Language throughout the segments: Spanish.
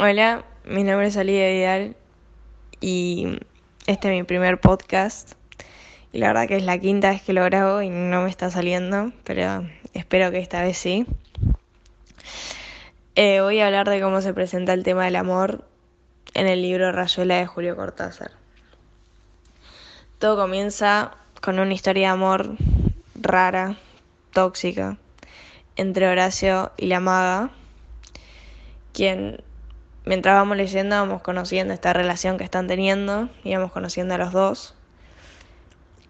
Hola, mi nombre es Olivia Vidal y este es mi primer podcast. Y la verdad que es la quinta vez que lo grabo y no me está saliendo, pero espero que esta vez sí. Eh, voy a hablar de cómo se presenta el tema del amor en el libro Rayuela de Julio Cortázar. Todo comienza con una historia de amor rara, tóxica, entre Horacio y la maga, quien mientras vamos leyendo vamos conociendo esta relación que están teniendo, y vamos conociendo a los dos,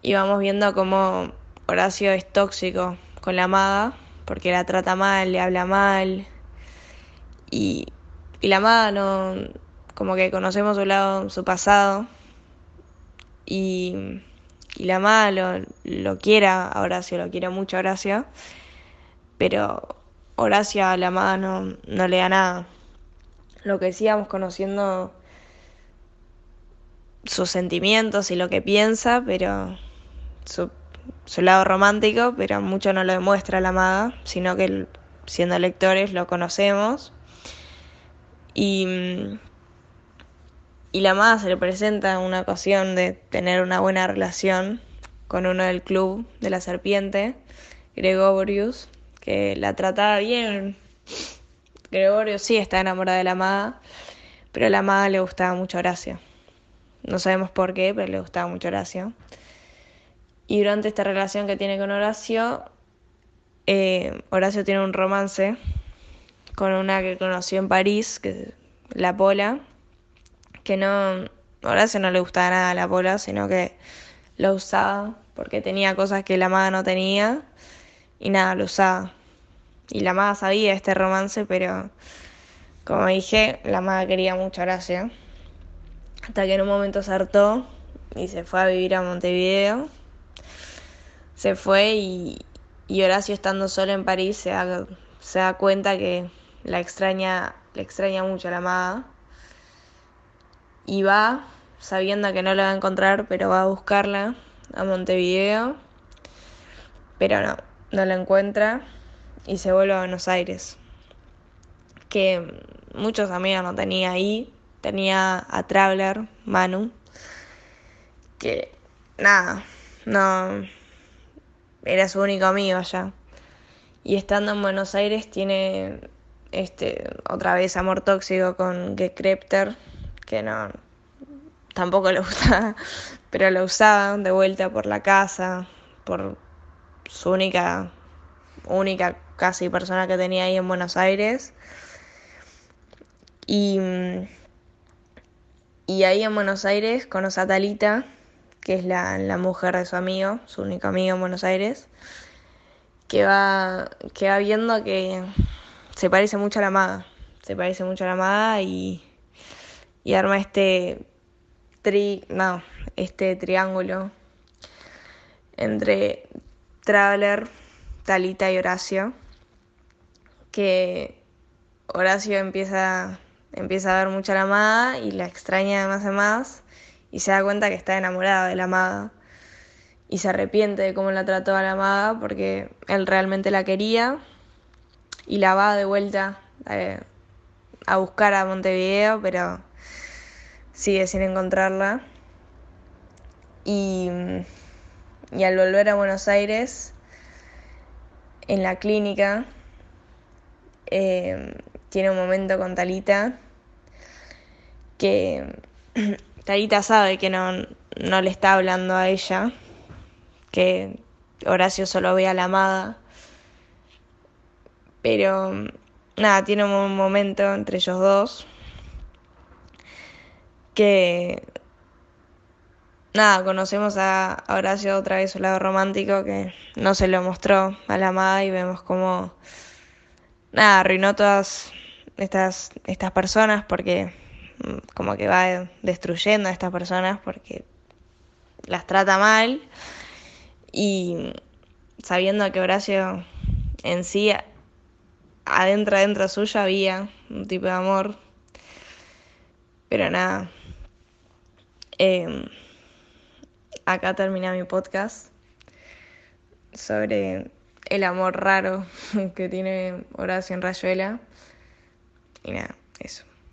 y vamos viendo cómo Horacio es tóxico con la maga, porque la trata mal, le habla mal, y, y la maga no, como que conocemos su lado, su pasado, y, y la maga lo, lo quiere a Horacio, lo quiere mucho a Horacio, pero Horacio a la maga no, no le da nada lo que sí conociendo sus sentimientos y lo que piensa, pero su, lado romántico, pero mucho no lo demuestra la amada, sino que siendo lectores lo conocemos. Y, y la amada se le presenta una ocasión de tener una buena relación con uno del club de la serpiente, Gregorius, que la trataba bien, Gregorio sí está enamorado de la amada, pero a la amada le gustaba mucho Horacio. No sabemos por qué, pero le gustaba mucho Horacio. Y durante esta relación que tiene con Horacio, eh, Horacio tiene un romance con una que conoció en París, que es la Pola, que no, Horacio no le gustaba nada a la Pola, sino que lo usaba porque tenía cosas que la amada no tenía y nada, lo usaba. Y la amada sabía este romance, pero como dije, la amada quería mucho a Horacio. Hasta que en un momento se hartó y se fue a vivir a Montevideo. Se fue y, y Horacio estando solo en París se da, se da cuenta que la extraña, le extraña mucho a la amada. Y va, sabiendo que no la va a encontrar, pero va a buscarla a Montevideo. Pero no, no la encuentra y se vuelve a Buenos Aires. Que muchos amigos no tenía ahí. Tenía a Traveler, Manu, que nada, no era su único amigo allá. Y estando en Buenos Aires tiene este otra vez amor tóxico con Gekrepter, que no tampoco le gustaba, pero lo usaba de vuelta por la casa, por su única única casi persona que tenía ahí en Buenos Aires. Y, y ahí en Buenos Aires conoce a Talita, que es la, la, mujer de su amigo, su único amigo en Buenos Aires, que va, que va viendo que se parece mucho a la maga, se parece mucho a la maga y, y arma este tri, no, este triángulo entre Traveler, Talita y Horacio, que Horacio empieza, empieza a ver mucho a la amada y la extraña más y más y se da cuenta que está enamorado de la amada y se arrepiente de cómo la trató a la amada porque él realmente la quería y la va de vuelta eh, a buscar a Montevideo, pero sigue sin encontrarla. Y, y al volver a Buenos Aires, en la clínica, eh, tiene un momento con Talita que Talita sabe que no, no le está hablando a ella, que Horacio solo ve a la amada, pero nada, tiene un momento entre ellos dos que nada, conocemos a Horacio otra vez su lado romántico que no se lo mostró a la amada y vemos como nada, arruinó todas estas, estas personas porque mm, como que va destruyendo a estas personas porque las trata mal. Y sabiendo que Horacio en sí adentro adentro suyo había un tipo de amor. Pero nada. Eh, acá termina mi podcast sobre el amor raro que tiene Horacio en Rayuela. Y nada, eso.